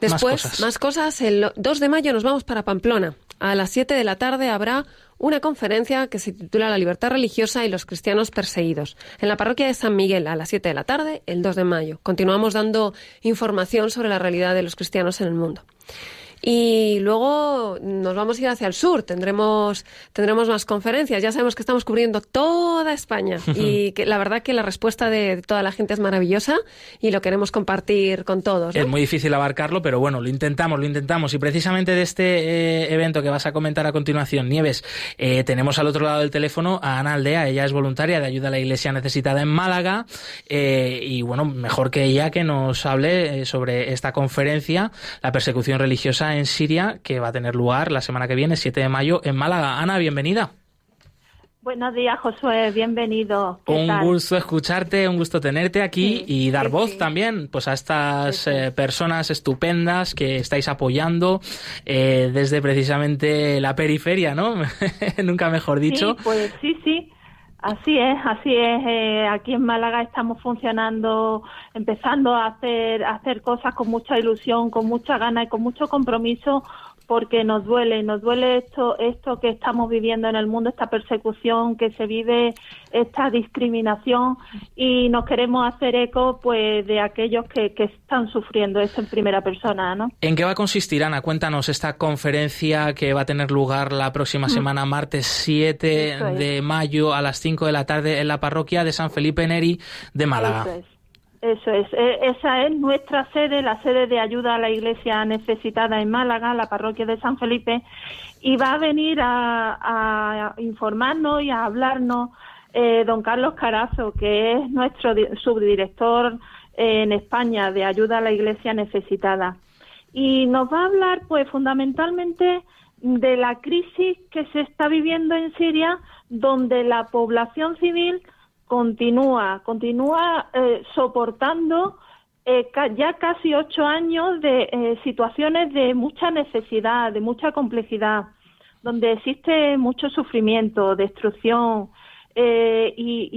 B: Después,
A: cosas.
B: más cosas. El 2 de mayo nos vamos para Pamplona. A las 7 de la tarde habrá una conferencia que se titula La libertad religiosa y los cristianos perseguidos. En la parroquia de San Miguel, a las 7 de la tarde, el 2 de mayo. Continuamos dando información sobre la realidad de los cristianos en el mundo. Y luego nos vamos a ir hacia el sur, tendremos, tendremos más conferencias. Ya sabemos que estamos cubriendo toda España y que la verdad que la respuesta de toda la gente es maravillosa y lo queremos compartir con todos. ¿no?
A: Es muy difícil abarcarlo, pero bueno, lo intentamos, lo intentamos. Y precisamente de este eh, evento que vas a comentar a continuación, Nieves, eh, tenemos al otro lado del teléfono a Ana Aldea. Ella es voluntaria de ayuda a la Iglesia Necesitada en Málaga. eh, y bueno, mejor que ella que nos hable eh, sobre esta conferencia, la persecución religiosa en Siria, que va a tener lugar la semana que viene, 7 de mayo, en Málaga. Ana, bienvenida.
H: Buenos días, Josué, bienvenido. ¿Qué
A: Un
H: tal?
A: gusto escucharte, un gusto tenerte aquí
H: Sí,
A: y dar
H: sí,
A: voz
H: sí.
A: también pues a estas eh, personas estupendas que estáis apoyando eh, desde precisamente la periferia, ¿no? Nunca mejor dicho.
H: Pues sí, sí. Así es, así es. Eh, aquí en Málaga estamos funcionando, empezando a hacer, a hacer cosas con mucha ilusión, con mucha gana y con mucho compromiso, porque nos duele, nos duele esto, esto que estamos viviendo en el mundo, esta persecución que se vive, esta discriminación, y nos queremos hacer eco, pues, de aquellos que, que están sufriendo eso en primera persona, ¿no?
A: ¿En qué va a consistir, Ana? Cuéntanos esta conferencia que va a tener lugar la próxima semana, martes 7
H: Mm. Eso es.
A: de mayo a las 5 de la tarde en la parroquia de San Felipe Neri de Málaga.
H: Eso es. Eso es. E- Esa es nuestra sede, la sede de ayuda a la iglesia necesitada en Málaga, la parroquia de San Felipe, y va a venir a, informarnos y a hablarnos eh, don Carlos Carazo, que es nuestro di- subdirector eh, en España de ayuda a la iglesia necesitada. Y nos va a hablar, pues, fundamentalmente de la crisis que se está viviendo en Siria, donde la población civil continúa, continúa eh, soportando eh, ca- ya casi ocho años de eh, situaciones de mucha necesidad, de mucha complejidad, donde existe mucho sufrimiento, destrucción eh, y,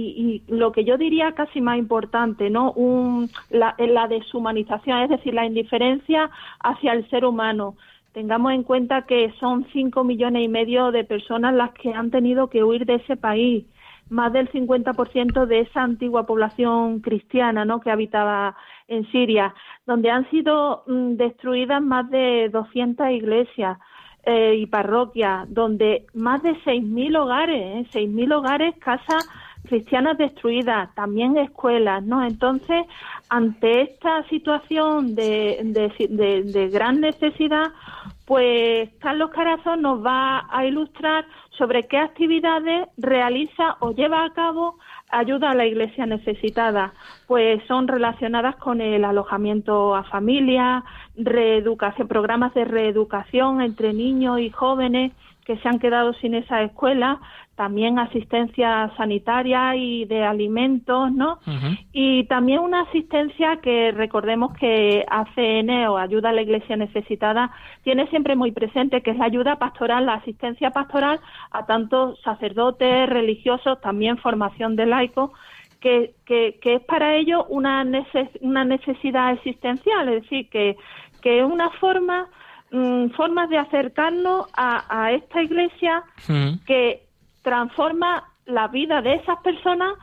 H: y- lo que yo diría casi más importante, ¿no? Un, la, la deshumanización, es decir, la indiferencia hacia el ser humano. Tengamos en cuenta que son cinco millones y medio de personas las que han tenido que huir de ese país más del 50% de esa antigua población cristiana ¿no? que habitaba en Siria, donde han sido mm, destruidas más de 200 iglesias eh, y parroquias, donde más de 6.000 hogares, ¿eh? 6.000 hogares, casas cristianas destruidas, también escuelas, ¿no? Entonces, ante esta situación de, de, de gran necesidad, pues Carlos Carazo nos va a ilustrar sobre qué actividades realiza o lleva a cabo ayuda a la iglesia necesitada, pues son relacionadas con el alojamiento a familia, reeducación, programas de reeducación entre niños y jóvenes que se han quedado sin esa escuela, también asistencia sanitaria y de alimentos, ¿no? Y también una asistencia que recordemos que ACN o Ayuda a la Iglesia Necesitada tiene siempre muy presente, que es la ayuda pastoral, la asistencia pastoral a tantos sacerdotes, religiosos, también formación de laicos, que, que, que es para ellos una, una necesidad existencial, es decir, que, que es una forma mm, formas de acercarnos a, a esta iglesia que transforma la vida de esas personas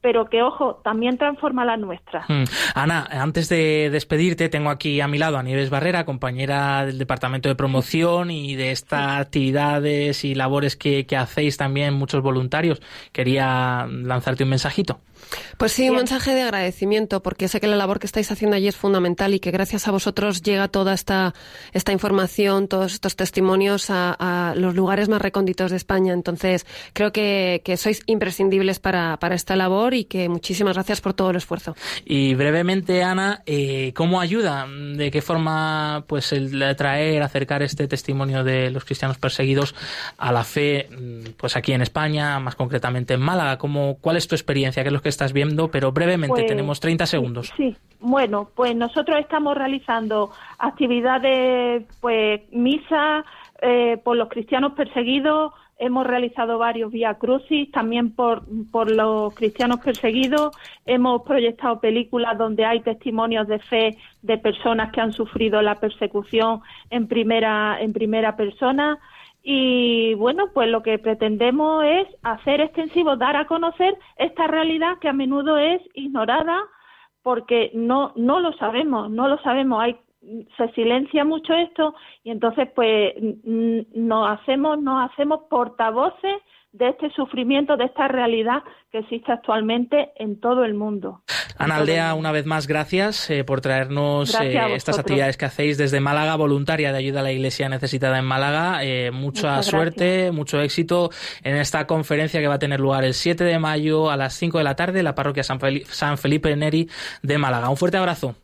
H: pero que, ojo, también transforma la nuestra.
A: Hmm. Ana, antes de despedirte, tengo aquí a mi lado a Nieves Barrera, compañera del Departamento de Promoción y de estas actividades y labores que, que hacéis también muchos voluntarios. Quería lanzarte un mensajito.
B: Pues sí, un mensaje de agradecimiento, porque sé que la labor que estáis haciendo allí es fundamental y que gracias a vosotros llega toda esta, esta información, todos estos testimonios a, los lugares más recónditos de España. Entonces, creo que, sois imprescindibles para, para, esta labor y que muchísimas gracias por todo el esfuerzo.
A: Y brevemente, Ana, eh, ¿cómo ayuda? ¿De qué forma pues el traer, acercar este testimonio de los cristianos perseguidos a la fe pues aquí en España, más concretamente en Málaga? ¿Cómo, ¿Cuál es tu experiencia? ¿Qué es lo que estás viendo, pero brevemente, pues, tenemos 30 segundos.
H: Sí, bueno, pues nosotros estamos realizando actividades, pues misa eh, por los cristianos perseguidos, hemos realizado varios vía crucis también por, por los cristianos perseguidos, hemos proyectado películas donde hay testimonios de fe de personas que han sufrido la persecución en primera, en primera persona. Y bueno, pues lo que pretendemos es hacer extensivo, dar a conocer esta realidad que a menudo es ignorada porque no, no lo sabemos, no lo sabemos. Hay, se silencia mucho esto y entonces pues nos hacemos, nos hacemos portavoces de este sufrimiento, de esta realidad que existe actualmente en todo el mundo.
A: Ana Aldea, una vez más, gracias eh, por traernos eh, estas actividades que hacéis desde Málaga, voluntaria de ayuda a la Iglesia necesitada en Málaga. Eh, mucha suerte, mucho éxito en esta conferencia que va a tener lugar el 7 de mayo a las 5 de la tarde en la parroquia San, San Felipe Neri de Málaga. Un fuerte abrazo.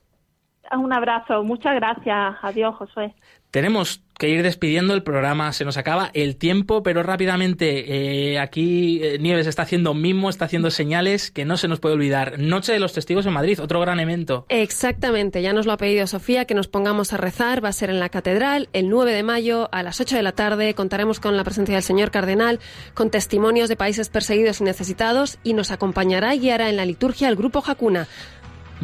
H: Un abrazo, muchas gracias. Adiós, Josué.
A: Tenemos que ir despidiendo el programa, se nos acaba el tiempo, pero rápidamente, eh, aquí eh, Nieves está haciendo mismo, está haciendo señales que no se nos puede olvidar. Noche de los Testigos en Madrid, otro gran evento.
B: Exactamente, ya nos lo ha pedido Sofía, que nos pongamos a rezar, va a ser en la Catedral el 9 de mayo a las 8 de la tarde, contaremos con la presencia del señor Cardenal, con testimonios de países perseguidos y necesitados, y nos acompañará y guiará en la liturgia el Grupo Jacuna.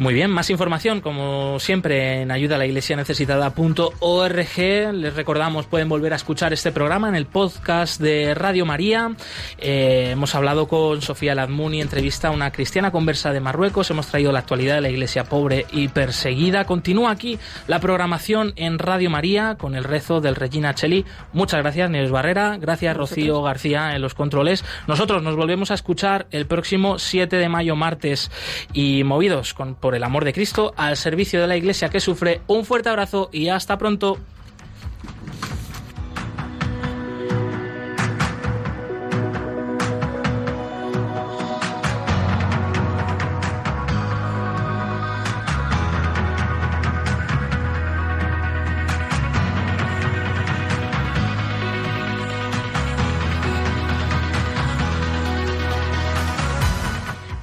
A: Muy bien, más información, como siempre, en ayuda a la iglesia necesitada.org. Les recordamos, pueden volver a escuchar este programa en el podcast de Radio María. Eh, hemos hablado con Sofía Ladmuni, entrevista a una cristiana conversa de Marruecos. Hemos traído la actualidad de la iglesia pobre y perseguida. Continúa aquí la programación en Radio María con el rezo del Regina Cheli. Muchas gracias, Nieves Barrera. Gracias, Rocío García, en los controles. Nosotros nos volvemos a escuchar el próximo 7 de mayo, martes, y movidos con por el amor de Cristo al servicio de la Iglesia que sufre. Un fuerte abrazo y hasta pronto.